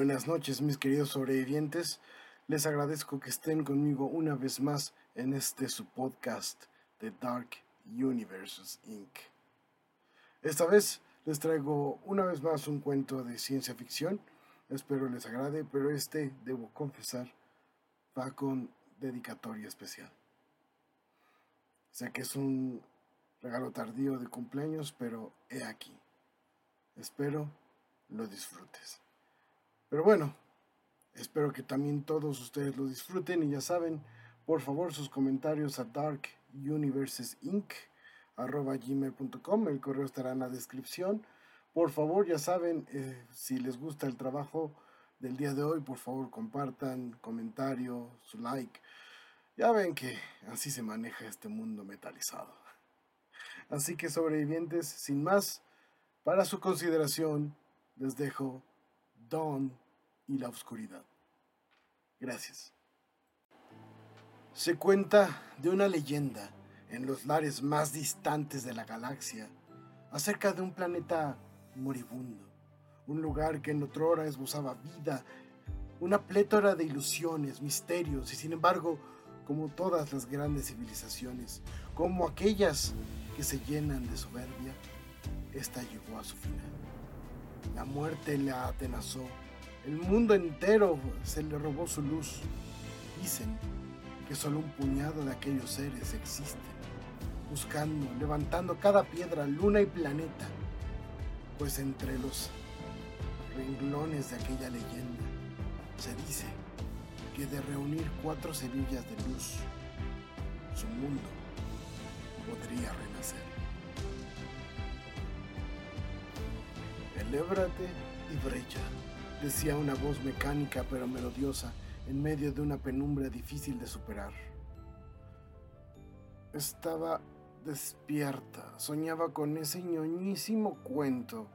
Buenas noches, mis queridos sobrevivientes. Les agradezco que estén conmigo una vez más en este su podcast de Dark Universes Inc. Esta vez les traigo una vez más un cuento de ciencia ficción. Espero les agrade, pero este, debo confesar, va con dedicatoria especial. Sé que es un regalo tardío de cumpleaños, pero he aquí. Espero lo disfrutes. Pero bueno, espero que también todos ustedes lo disfruten y ya saben, por favor sus comentarios a darkuniversesinc.gmail.com, el correo estará en la descripción. Por favor, ya saben, eh, si les gusta el trabajo del día de hoy, por favor compartan, comentario, su like. Ya ven que así se maneja este mundo metalizado. Así que sobrevivientes, sin más, para su consideración, les dejo Dawn y la oscuridad. Gracias. Se cuenta de una leyenda en los lares más distantes de la galaxia acerca de un planeta moribundo, un lugar que en otrora esbozaba vida, una plétora de ilusiones, misterios y sin embargo, como todas las grandes civilizaciones, como aquellas que se llenan de soberbia, esta llegó a su final. La muerte la atenazó. El mundo entero se le robó su luz. Dicen que solo un puñado de aquellos seres existen, buscando, levantando cada piedra, luna y planeta, pues entre los renglones de aquella leyenda se dice que de reunir cuatro semillas de luz, su mundo podría renacer. Y brilla, decía una voz mecánica pero melodiosa en medio de una penumbra difícil de superar. Estaba despierta, soñaba con ese ñoñísimo cuento.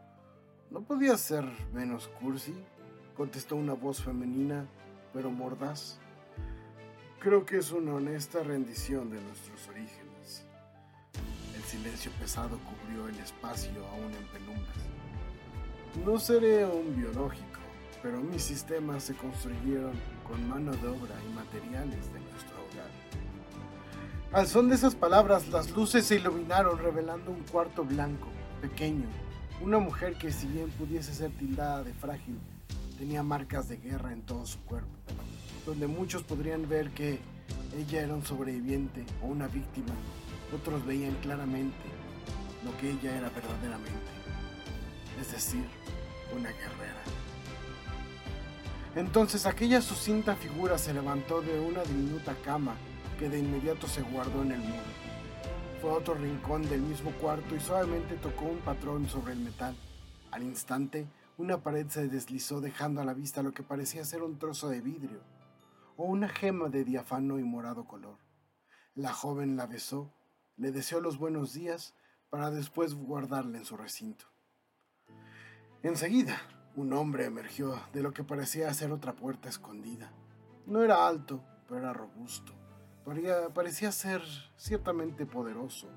¿No podía ser menos cursi? contestó una voz femenina, pero mordaz. Creo que es una honesta rendición de nuestros orígenes. El silencio pesado cubrió el espacio aún en penumbras. No seré un biológico, pero mis sistemas se construyeron con mano de obra y materiales de nuestro hogar. Al son de esas palabras, las luces se iluminaron revelando un cuarto blanco, pequeño, una mujer que si bien pudiese ser tildada de frágil, tenía marcas de guerra en todo su cuerpo, donde muchos podrían ver que ella era un sobreviviente o una víctima, otros veían claramente lo que ella era verdaderamente, es decir, una guerrera. Entonces aquella sucinta figura se levantó de una diminuta cama que de inmediato se guardó en el muro. Fue a otro rincón del mismo cuarto y suavemente tocó un patrón sobre el metal. Al instante, una pared se deslizó dejando a la vista lo que parecía ser un trozo de vidrio o una gema de diafano y morado color. La joven la besó, le deseó los buenos días para después guardarla en su recinto. Enseguida, un hombre emergió de lo que parecía ser otra puerta escondida. No era alto, pero era robusto. Parecía, ser ciertamente poderoso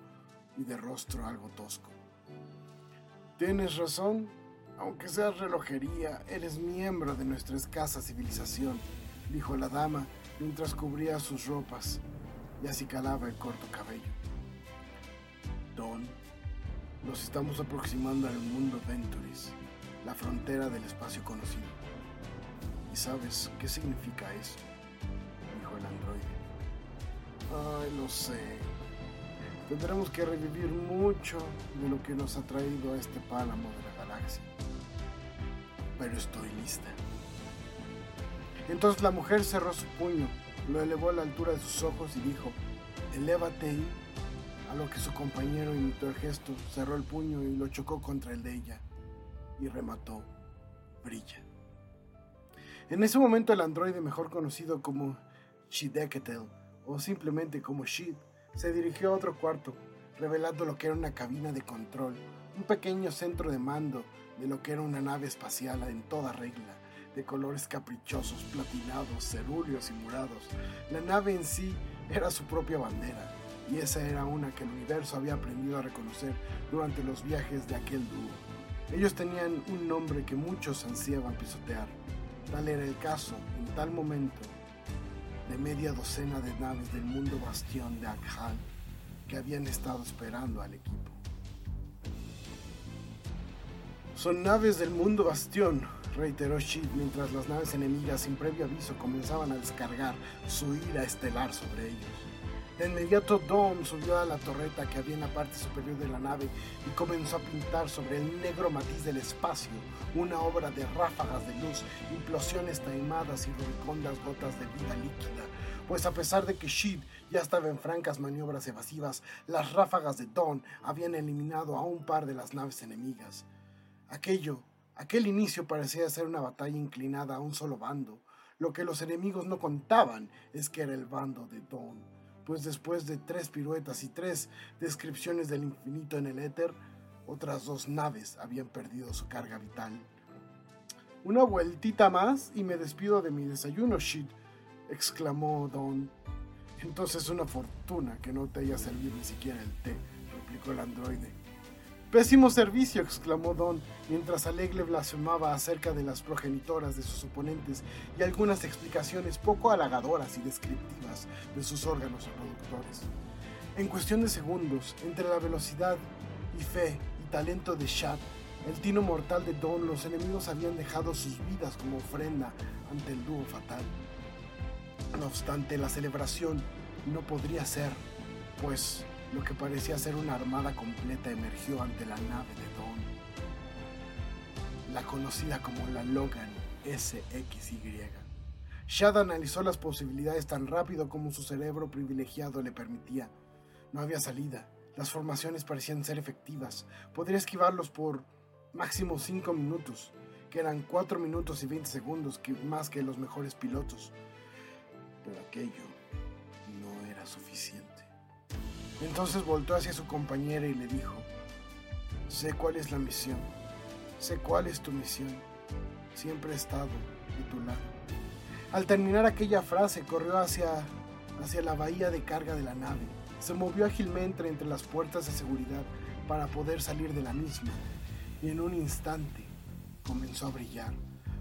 y de rostro algo tosco. Tienes razón, aunque seas relojería, eres miembro de nuestra escasa civilización, dijo la dama mientras cubría sus ropas y acicalaba el corto cabello. Don, nos estamos aproximando al mundo Venturis la frontera del espacio conocido. ¿Y sabes qué significa eso? Dijo el androide. Ay, lo sé. Tendremos que revivir mucho de lo que nos ha traído a este pálamo de la galaxia. Pero estoy lista. Entonces la mujer cerró su puño, lo elevó a la altura de sus ojos y dijo, elévate y... A lo que su compañero imitó el gesto, cerró el puño y lo chocó contra el de ella y remató, brilla. En ese momento el androide mejor conocido como Shideketel o simplemente como Shid se dirigió a otro cuarto, revelando lo que era una cabina de control, un pequeño centro de mando de lo que era una nave espacial en toda regla, de colores caprichosos, platinados, cerúleos y murados. La nave en sí era su propia bandera, y esa era una que el universo había aprendido a reconocer durante los viajes de aquel dúo. Ellos tenían un nombre que muchos ansiaban pisotear, Tal era el caso, en tal momento, de media docena de naves del mundo bastión de Akhal que habían estado esperando al equipo. Son naves del mundo bastión, reiteró Sheet mientras las naves enemigas sin previo aviso comenzaban a descargar su ira estelar sobre ellos. De inmediato Dawn subió a la torreta que había en la parte superior de la nave y comenzó a pintar sobre el negro matiz del espacio una obra de ráfagas de luz, implosiones taimadas y rubicondas gotas de vida líquida. Pues a pesar de que Sheed ya estaba en francas maniobras evasivas, las ráfagas de Dawn habían eliminado a un par de las naves enemigas. Aquello, aquel inicio parecía ser una batalla inclinada a un solo bando. Lo que los enemigos no contaban es que era el bando de Dawn pues después de tres piruetas y tres descripciones del infinito en el éter, otras dos naves habían perdido su carga vital. Una vueltita más y me despido de mi desayuno, shit, exclamó Don. Entonces una fortuna que no te haya servido ni siquiera el té, replicó el androide. Pésimo servicio, exclamó Don, mientras Alegle blasfemaba acerca de las progenitoras de sus oponentes y algunas explicaciones poco halagadoras y descriptivas de sus órganos reproductores. En cuestión de segundos, entre la velocidad y fe y talento de Shad, el tino mortal de Don, los enemigos habían dejado sus vidas como ofrenda ante el dúo fatal. No obstante, la celebración no podría ser, pues lo que parecía ser una armada completa emergió ante la nave de Dawn, la conocida como la Logan SXY. Shad analizó las posibilidades tan rápido como su cerebro privilegiado le permitía. No había salida, las formaciones parecían ser efectivas, podría esquivarlos por máximo 5 minutos, que eran 4 minutos y 20 segundos más que los mejores pilotos. Pero aquello no era suficiente. Entonces voltó hacia su compañera y le dijo, sé cuál es la misión, sé cuál es tu misión, siempre he estado de tu lado. Al terminar aquella frase corrió hacia, hacia la bahía de carga de la nave, se movió ágilmente entre las puertas de seguridad para poder salir de la misma y en un instante comenzó a brillar.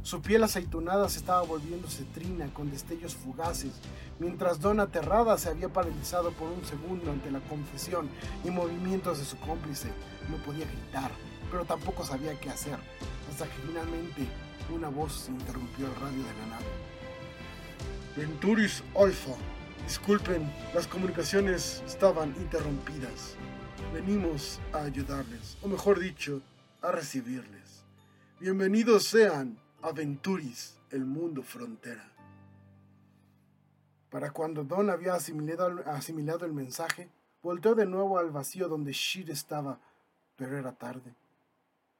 Su piel aceitunada se estaba volviéndose trina con destellos fugaces, mientras Don aterrada se había paralizado por un segundo ante la confesión y movimientos de su cómplice. No podía gritar, pero tampoco sabía qué hacer, hasta que finalmente una voz interrumpió el radio de la nave. Venturis Alpha, disculpen, las comunicaciones estaban interrumpidas. Venimos a ayudarles, o mejor dicho, a recibirles. Bienvenidos sean Aventuris, el mundo frontera. Para cuando Don había asimilado, el mensaje, volteó de nuevo al vacío donde Shir estaba, pero era tarde.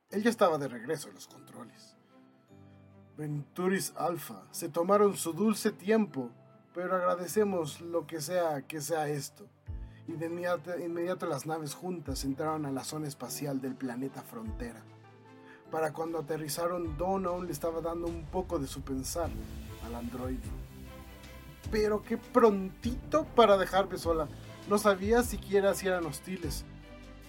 Él ya estaba de regreso en los controles. Venturis Alpha, se tomaron su dulce tiempo, pero agradecemos lo que sea que sea esto. Y de inmediato las naves juntas entraron a la zona espacial del planeta Frontera. Para cuando aterrizaron, Don aún le estaba dando un poco de su pensar al androide. Pero qué prontito para dejarme sola. No sabía siquiera si eran hostiles.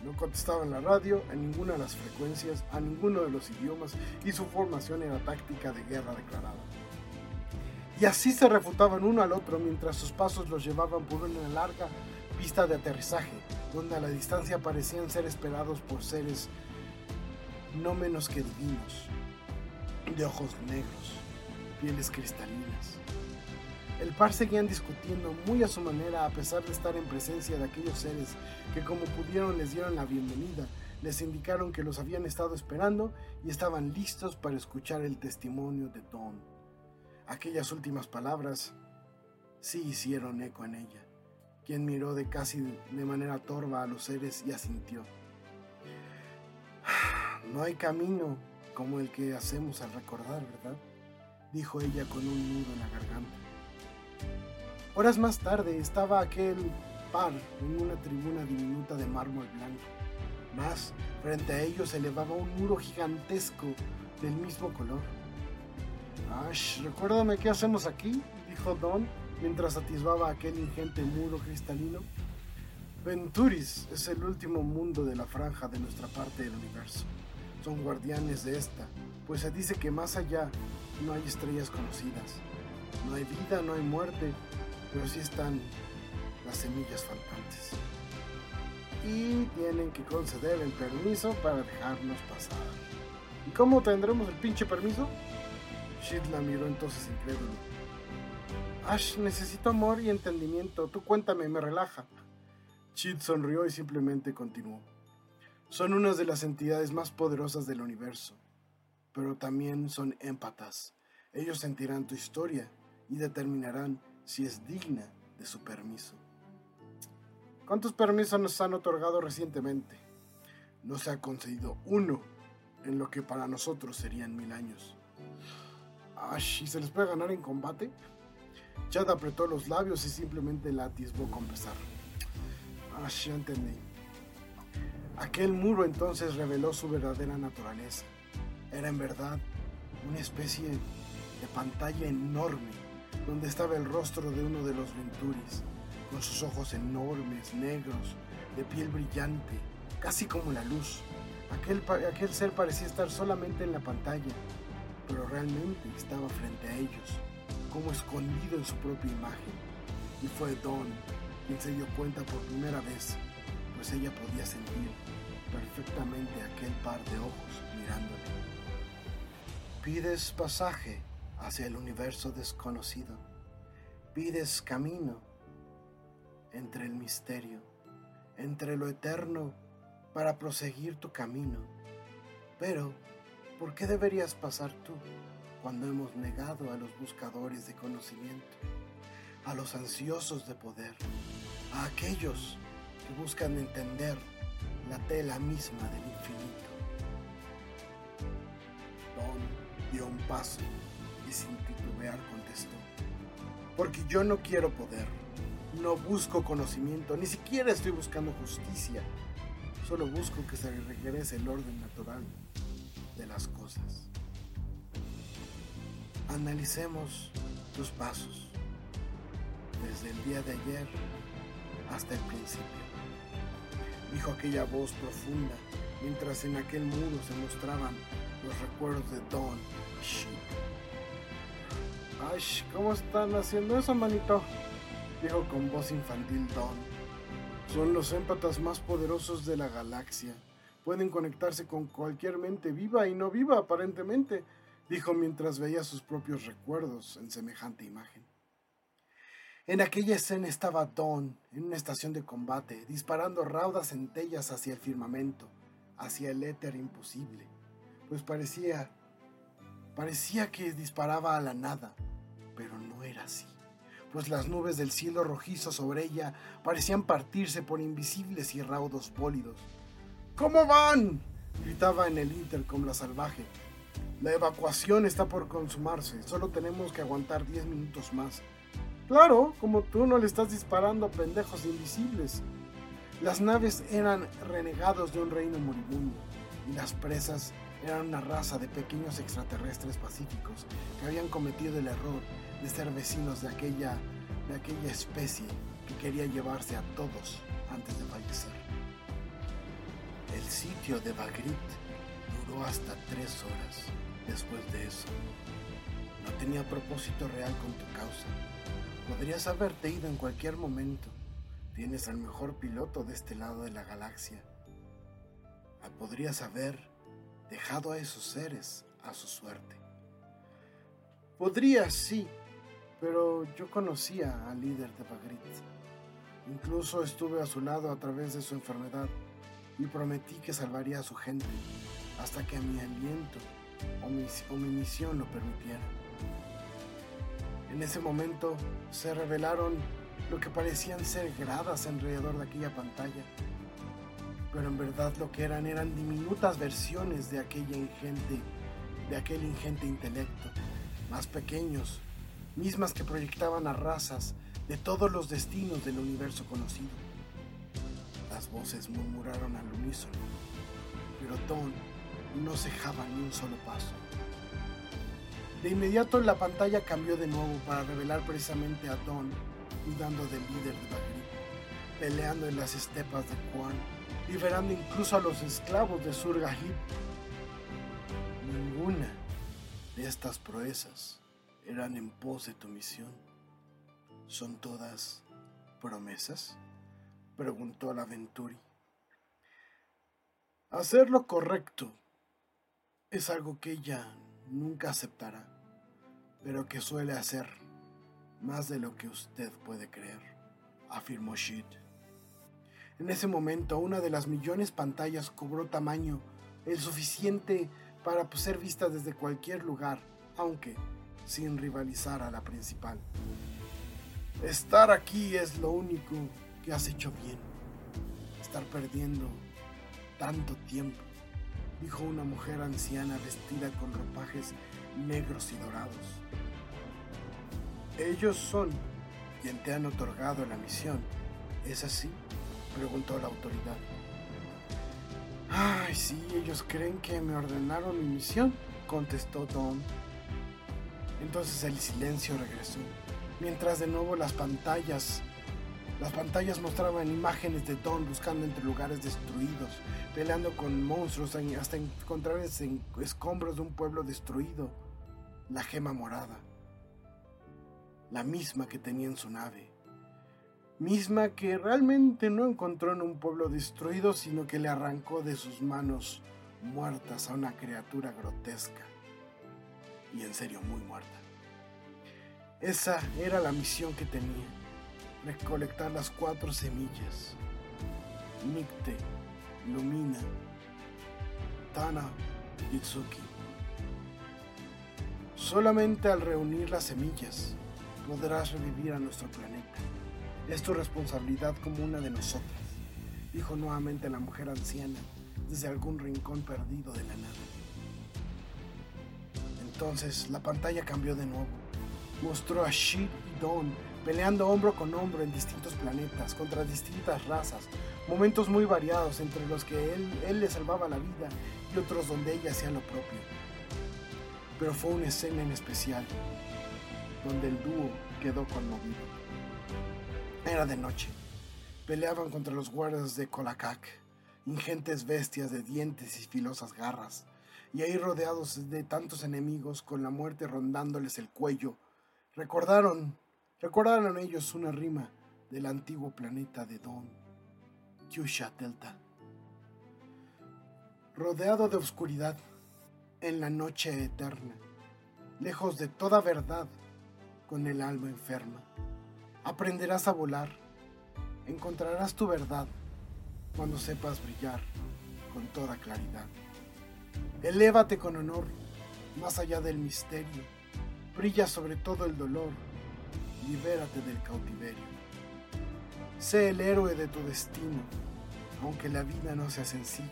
No contestaba en la radio, en ninguna de las frecuencias, a ninguno de los idiomas, y su formación era táctica de guerra declarada. Y así se refutaban uno al otro mientras sus pasos los llevaban por una larga pista de aterrizaje, donde a la distancia parecían ser esperados por seres no menos que divinos, de ojos negros, pieles cristalinas. El par seguían discutiendo muy a su manera a pesar de estar en presencia de aquellos seres que como pudieron les dieron la bienvenida, les indicaron que los habían estado esperando y estaban listos para escuchar el testimonio de Don. Aquellas últimas palabras sí hicieron eco en ella, quien miró de casi de manera torva a los seres y asintió. No hay camino como el que hacemos al recordar, ¿verdad? Dijo ella con un nudo en la garganta. Horas más tarde estaba aquel par en una tribuna diminuta de mármol blanco. Más, frente a ellos se elevaba un muro gigantesco del mismo color. Ash, recuérdame qué hacemos aquí, dijo Don mientras atisbaba aquel ingente muro cristalino. Venturis es el último mundo de la franja de nuestra parte del universo. Son guardianes de esta, pues se dice que más allá no hay estrellas conocidas. No hay vida, no hay muerte, pero sí están las semillas faltantes. Y tienen que conceder el permiso para dejarnos pasar. ¿Y cómo tendremos el pinche permiso? Shit la miró entonces incrédulo. Ash, necesito amor y entendimiento. Tú cuéntame, me relaja. Chid sonrió y simplemente continuó. Son unas de las entidades más poderosas del universo, pero también son émpatas. Ellos sentirán tu historia y determinarán si es digna de su permiso. ¿Cuántos permisos nos han otorgado recientemente? No se ha concedido uno en lo que para nosotros serían mil años. Ash, ¿y se les puede ganar en combate? Chad apretó los labios y simplemente la atisbó con pesar. Ya entendí. Aquel muro entonces reveló su verdadera naturaleza. Era en verdad una especie de pantalla enorme donde estaba el rostro de uno de los Venturis, con sus ojos enormes, negros, de piel brillante, casi como la luz. Aquel, aquel ser parecía estar solamente en la pantalla, pero realmente estaba frente a ellos, como escondido en su propia imagen. Y fue Dawn quien se dio cuenta por primera vez, pues ella podía sentir perfectamente aquel par de ojos mirándole. Pides pasaje hacia el universo desconocido. Pides camino entre el misterio, entre lo eterno, para proseguir tu camino. Pero, ¿por qué deberías pasar tú cuando hemos negado a los buscadores de conocimiento, a los ansiosos de poder, a aquellos que buscan entender la tela misma del infinito? Don dio un paso y sin titubear contestó, porque yo no quiero poder, no busco conocimiento, ni siquiera estoy buscando justicia, solo busco que se regrese el orden natural de las cosas. Analicemos tus pasos, desde el día de ayer hasta el principio, dijo aquella voz profunda, mientras en aquel muro se mostraban los recuerdos de Don Sheep. Ay, ¿cómo están haciendo eso, manito? Dijo con voz infantil Don. Son los émpatas más poderosos de la galaxia. Pueden conectarse con cualquier mente viva y no viva, aparentemente, dijo mientras veía sus propios recuerdos en semejante imagen. En aquella escena estaba Don en una estación de combate, disparando raudas centellas hacia el firmamento, hacia el éter imposible, pues parecía parecía que disparaba a la nada, pero no era así, pues las nubes del cielo rojizo sobre ella parecían partirse por invisibles y raudos bólidos. ¿Cómo van? gritaba en el intercom la salvaje. La evacuación está por consumarse, solo tenemos que aguantar 10 minutos más. Claro, como tú no le estás disparando a pendejos invisibles. Las naves eran renegados de un reino moribundo y las presas eran una raza de pequeños extraterrestres pacíficos que habían cometido el error de ser vecinos de aquella, de aquella especie que quería llevarse a todos antes de fallecer. El sitio de Bagrit duró hasta tres horas después de eso. No tenía propósito real con tu causa. Podrías haberte ido en cualquier momento. Tienes al mejor piloto de este lado de la galaxia. Podrías haber dejado a esos seres a su suerte. Podría, sí, pero yo conocía al líder de Bagrit. Incluso estuve a su lado a través de su enfermedad y prometí que salvaría a su gente hasta que mi aliento o mi, o mi misión lo permitiera. En ese momento se revelaron lo que parecían ser gradas alrededor de aquella pantalla pero en verdad lo que eran eran diminutas versiones de aquella ingente, de aquel ingente intelecto, más pequeños, mismas que proyectaban a razas de todos los destinos del universo conocido. Las voces murmuraron al unísono, pero Don no cejaba ni un solo paso. De inmediato la pantalla cambió de nuevo para revelar precisamente a Don dudando del líder de Bagri, peleando en las estepas de Quan liberando incluso a los esclavos de Surgahib. ninguna de estas proezas eran en pos de tu misión. ¿Son todas promesas? preguntó la Venturi. Hacer lo correcto es algo que ella nunca aceptará, pero que suele hacer más de lo que usted puede creer, afirmó Sheet. En ese momento, una de las millones pantallas cobró tamaño el suficiente para ser vista desde cualquier lugar, aunque sin rivalizar a la principal. Estar aquí es lo único que has hecho bien. Estar perdiendo tanto tiempo, dijo una mujer anciana vestida con ropajes negros y dorados. Ellos son quien te han otorgado la misión. ¿Es así? preguntó la autoridad. Ay, sí, ellos creen que me ordenaron mi misión, contestó Don. Entonces el silencio regresó, mientras de nuevo las pantallas las pantallas mostraban imágenes de Don buscando entre lugares destruidos, peleando con monstruos hasta encontrar escombros de un pueblo destruido. La gema morada, la misma que tenía en su nave, misma que realmente no encontró en un pueblo destruido, sino que le arrancó de sus manos muertas a una criatura grotesca y en serio muy muerta. Esa era la misión que tenía recolectar las cuatro semillas. Nicte, Lumina, Tana y Tsuki. Solamente al reunir las semillas podrás revivir a nuestro planeta. Es tu responsabilidad como una de nosotras, dijo nuevamente la mujer anciana desde algún rincón perdido de la nada. Entonces la pantalla cambió de nuevo. Mostró a Shid y Don peleando hombro con hombro en distintos planetas, contra distintas razas, momentos muy variados entre los que él, él le salvaba la vida y otros donde ella hacía lo propio. Pero fue una escena en especial, donde el dúo quedó conmovido. Era de noche. Peleaban contra los guardias de Colacac, ingentes bestias de dientes y filosas garras, y ahí rodeados de tantos enemigos, con la muerte rondándoles el cuello, recordaron Recordaron ellos una rima del antiguo planeta de Don, Kyusha Delta. Rodeado de oscuridad, en la noche eterna, lejos de toda verdad, con el alma enferma, aprenderás a volar, encontrarás tu verdad cuando sepas brillar con toda claridad. Elévate con honor, más allá del misterio, brilla sobre todo el dolor libérate del cautiverio. Sé el héroe de tu destino, aunque la vida no sea sencilla.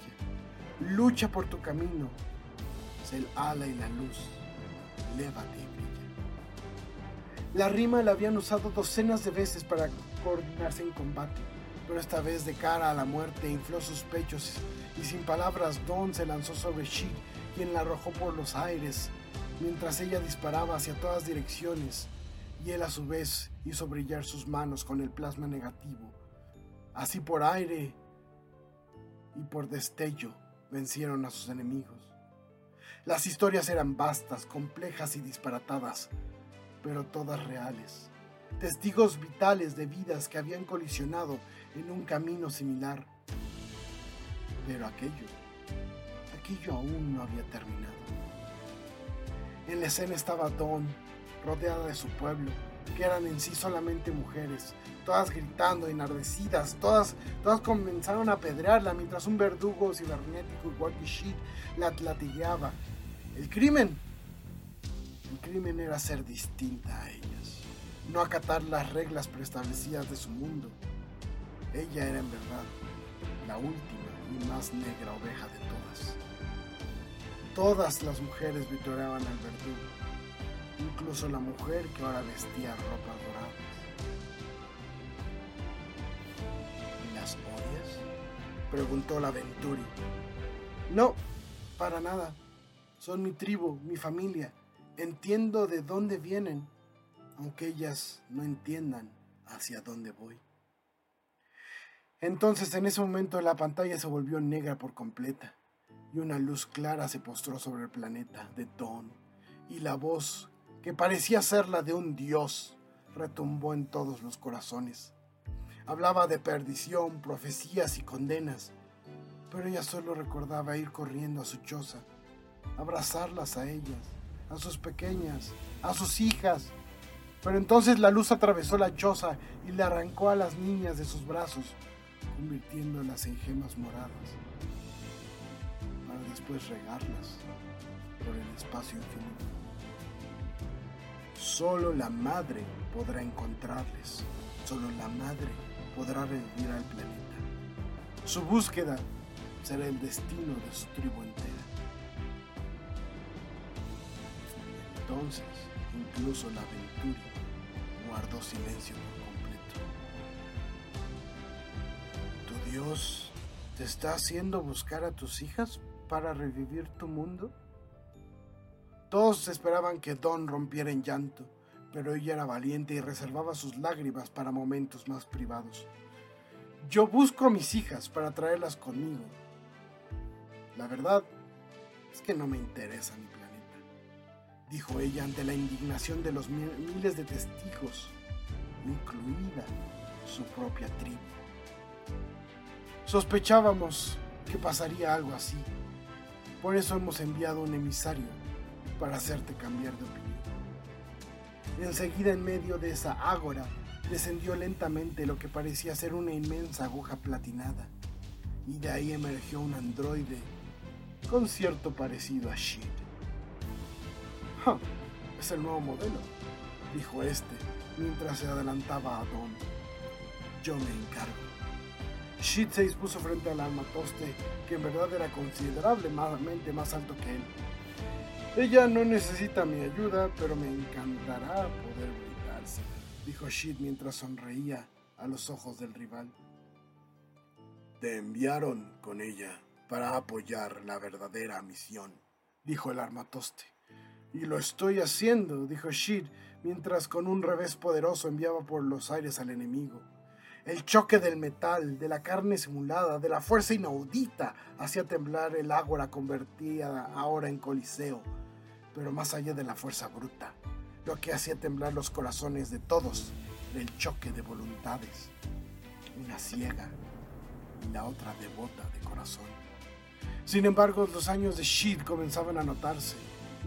Lucha por tu camino, sé el ala y la luz, lévate y brilla. La rima la habían usado docenas de veces para coordinarse en combate, pero esta vez de cara a la muerte infló sus pechos y sin palabras Don se lanzó sobre She, quien la arrojó por los aires, mientras ella disparaba hacia todas direcciones y él a su vez hizo brillar sus manos con el plasma negativo. Así por aire y por destello vencieron a sus enemigos. Las historias eran vastas, complejas y disparatadas, pero todas reales. Testigos vitales de vidas que habían colisionado en un camino similar. Pero aquello, aquello aún no había terminado. En la escena estaba Don, rodeada de su pueblo, que eran en sí solamente mujeres, todas gritando, enardecidas, todas, todas comenzaron a apedrearla mientras un verdugo cibernético igual que Shit la latigueaba. El crimen, el crimen era ser distinta a ellas, no acatar las reglas preestablecidas de su mundo. Ella era en verdad la última y más negra oveja de todas. Todas las mujeres vitoreaban al verdugo incluso la mujer que ahora vestía ropas doradas. ¿Las odias? preguntó la Venturi. No, para nada. Son mi tribu, mi familia. Entiendo de dónde vienen, aunque ellas no entiendan hacia dónde voy. Entonces en ese momento la pantalla se volvió negra por completa. y una luz clara se postró sobre el planeta de Dawn, y la voz, que parecía ser la de un dios, retumbó en todos los corazones. Hablaba de perdición, profecías y condenas, pero ella solo recordaba ir corriendo a su choza, abrazarlas a ellas, a sus pequeñas, a sus hijas. Pero entonces la luz atravesó la choza y le arrancó a las niñas de sus brazos, convirtiéndolas en gemas moradas, para después regarlas por el espacio infinito. Solo la madre podrá encontrarles, solo la madre podrá revivir al planeta. Su búsqueda será el destino de su tribu entera. Entonces, incluso la aventura guardó silencio por completo. ¿Tu Dios te está haciendo buscar a tus hijas para revivir tu mundo? Todos esperaban que Don rompiera en llanto, pero ella era valiente y reservaba sus lágrimas para momentos más privados. Yo busco a mis hijas para traerlas conmigo. La verdad es que no me interesa mi planeta, dijo ella ante la indignación de los miles de testigos, incluida su propia tribu. Sospechábamos que pasaría algo así. Por eso hemos enviado un emisario para hacerte cambiar de opinión. Enseguida en medio de esa ágora descendió lentamente lo que parecía ser una inmensa aguja platinada, y de ahí emergió un androide con cierto parecido a Shid. es el nuevo modelo, dijo este mientras se adelantaba a Don. Yo me encargo. Shid se dispuso frente al armatoste, que en verdad era considerablemente más alto que él. Ella no necesita mi ayuda, pero me encantará poder brindarse, dijo Shid mientras sonreía a los ojos del rival. Te enviaron con ella para apoyar la verdadera misión, dijo el armatoste. Y lo estoy haciendo, dijo Shid, mientras con un revés poderoso enviaba por los aires al enemigo. El choque del metal, de la carne simulada, de la fuerza inaudita, hacía temblar el ágora convertida ahora en coliseo pero más allá de la fuerza bruta, lo que hacía temblar los corazones de todos, el choque de voluntades, una ciega y la otra devota de corazón. Sin embargo, los años de Shid comenzaban a notarse.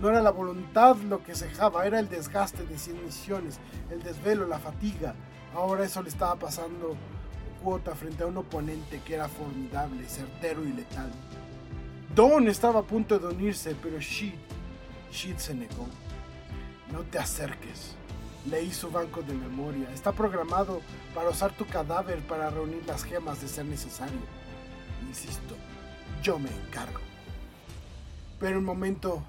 No era la voluntad lo que cejaba, era el desgaste de 100 misiones, el desvelo, la fatiga. Ahora eso le estaba pasando cuota frente a un oponente que era formidable, certero y letal. Dawn estaba a punto de unirse, pero Shid Shid se negó. No te acerques. Leí su banco de memoria. Está programado para usar tu cadáver para reunir las gemas de ser necesario. Insisto, yo me encargo. Pero un momento,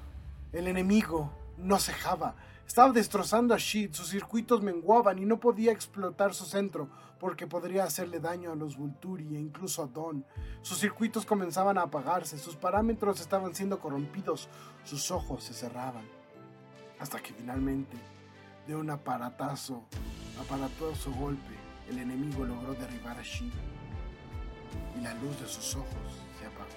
el enemigo no cejaba. Estaba destrozando a Shid, sus circuitos menguaban y no podía explotar su centro porque podría hacerle daño a los Vulturi e incluso a Don. Sus circuitos comenzaban a apagarse, sus parámetros estaban siendo corrompidos, sus ojos se cerraban. Hasta que finalmente, de un aparatazo, aparatoso golpe, el enemigo logró derribar a Shid y la luz de sus ojos se apagó.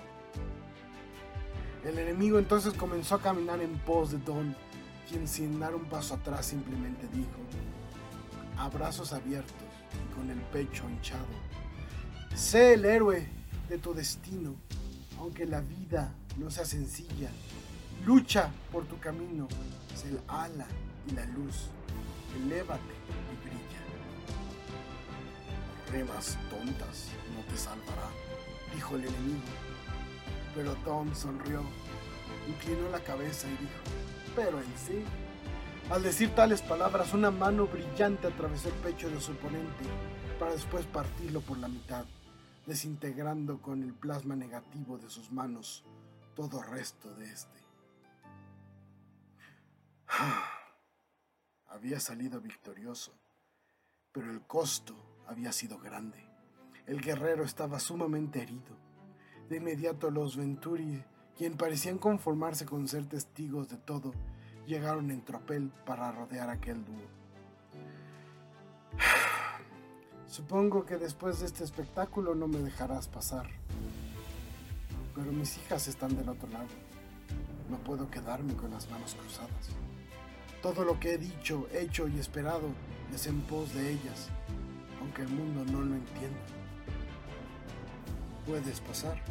El enemigo entonces comenzó a caminar en pos de Don quien sin dar un paso atrás simplemente dijo, a brazos abiertos y con el pecho hinchado, sé el héroe de tu destino, aunque la vida no sea sencilla, lucha por tu camino, sé el ala y la luz, elévate y brilla. Remas tontas no te salvará, dijo el enemigo. Pero Tom sonrió, inclinó la cabeza y dijo, pero en sí. Al decir tales palabras, una mano brillante atravesó el pecho de su oponente para después partirlo por la mitad, desintegrando con el plasma negativo de sus manos todo resto de este. Había salido victorioso, pero el costo había sido grande. El guerrero estaba sumamente herido. De inmediato los Venturi quien parecían conformarse con ser testigos de todo, llegaron en tropel para rodear aquel dúo. Supongo que después de este espectáculo no me dejarás pasar. pero mis hijas están del otro lado. No puedo quedarme con las manos cruzadas. Todo lo que he dicho, hecho y esperado es en pos de ellas, aunque el mundo no lo entienda. Puedes pasar.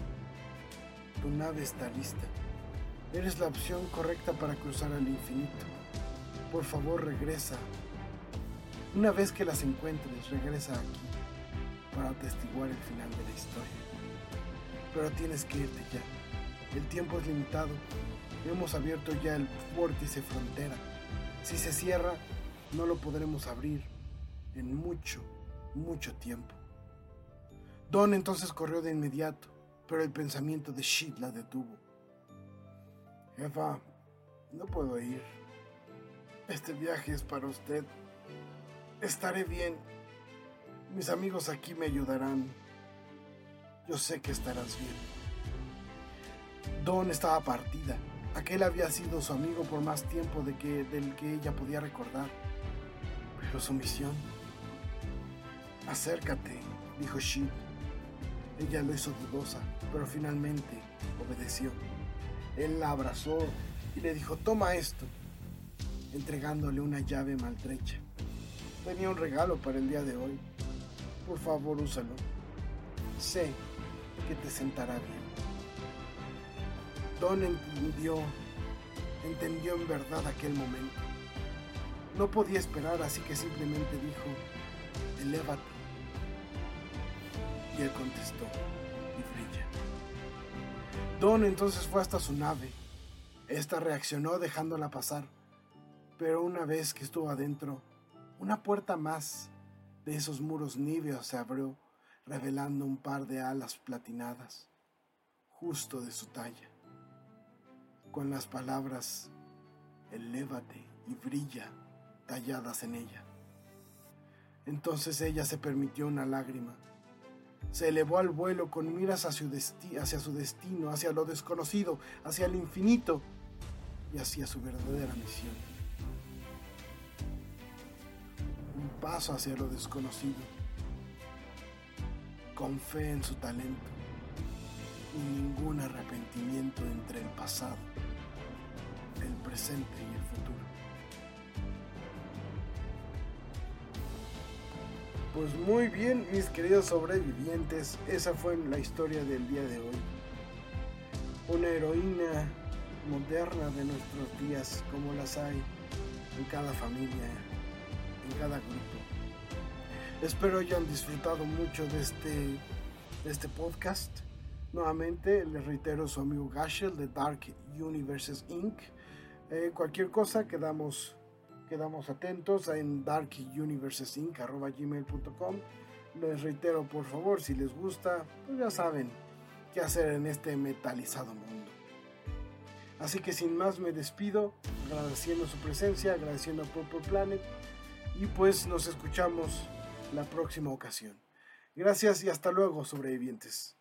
Tu nave está lista. Eres la opción correcta para cruzar al infinito. Por favor, regresa. Una vez que las encuentres, regresa aquí para atestiguar el final de la historia. Pero tienes que irte ya. El tiempo es limitado. Hemos abierto ya el vórtice frontera. Si se cierra, no lo podremos abrir en mucho, mucho tiempo. Don entonces corrió de inmediato, pero el pensamiento de Shit la detuvo. Jefa, no puedo ir. Este viaje es para usted. Estaré bien. Mis amigos aquí me ayudarán. Yo sé que estarás bien. Don estaba partida. Aquel había sido su amigo por más tiempo de que, del que ella podía recordar. Pero su misión. Acércate, dijo Shid. Ella lo hizo dudosa, pero finalmente obedeció. Él la abrazó y le dijo, toma esto, entregándole una llave maltrecha. Tenía un regalo para el día de hoy. Por favor, úsalo. Sé que te sentará bien. Don entendió, entendió en verdad aquel momento. No podía esperar, así que simplemente dijo, elévate. Él contestó, y brilla. Don entonces fue hasta su nave. Esta reaccionó dejándola pasar, pero una vez que estuvo adentro, una puerta más de esos muros níveos se abrió, revelando un par de alas platinadas, justo de su talla, con las palabras elévate y brilla talladas en ella. Entonces ella se permitió una lágrima. Se elevó al vuelo con miras hacia su, hacia su destino, hacia lo desconocido, hacia el infinito y hacia su verdadera misión. Un paso hacia lo desconocido, con fe en su talento y ningún arrepentimiento entre el pasado, el presente y el Pues muy bien, mis queridos sobrevivientes, esa fue la historia del día de hoy. Una heroína moderna de nuestros días, como las hay en cada familia, en cada grupo. Espero hayan disfrutado mucho de este, de este podcast. Nuevamente les reitero su amigo Gashel de Dark Universes Inc. Eh, cualquier cosa quedamos quedamos atentos en darkuniversesinc.gmail.com Les reitero, por favor, si les gusta, pues ya saben qué hacer en este metalizado mundo. Así que sin más me despido, agradeciendo su presencia, agradeciendo a Purple Planet y pues nos escuchamos la próxima ocasión. Gracias y hasta luego, sobrevivientes.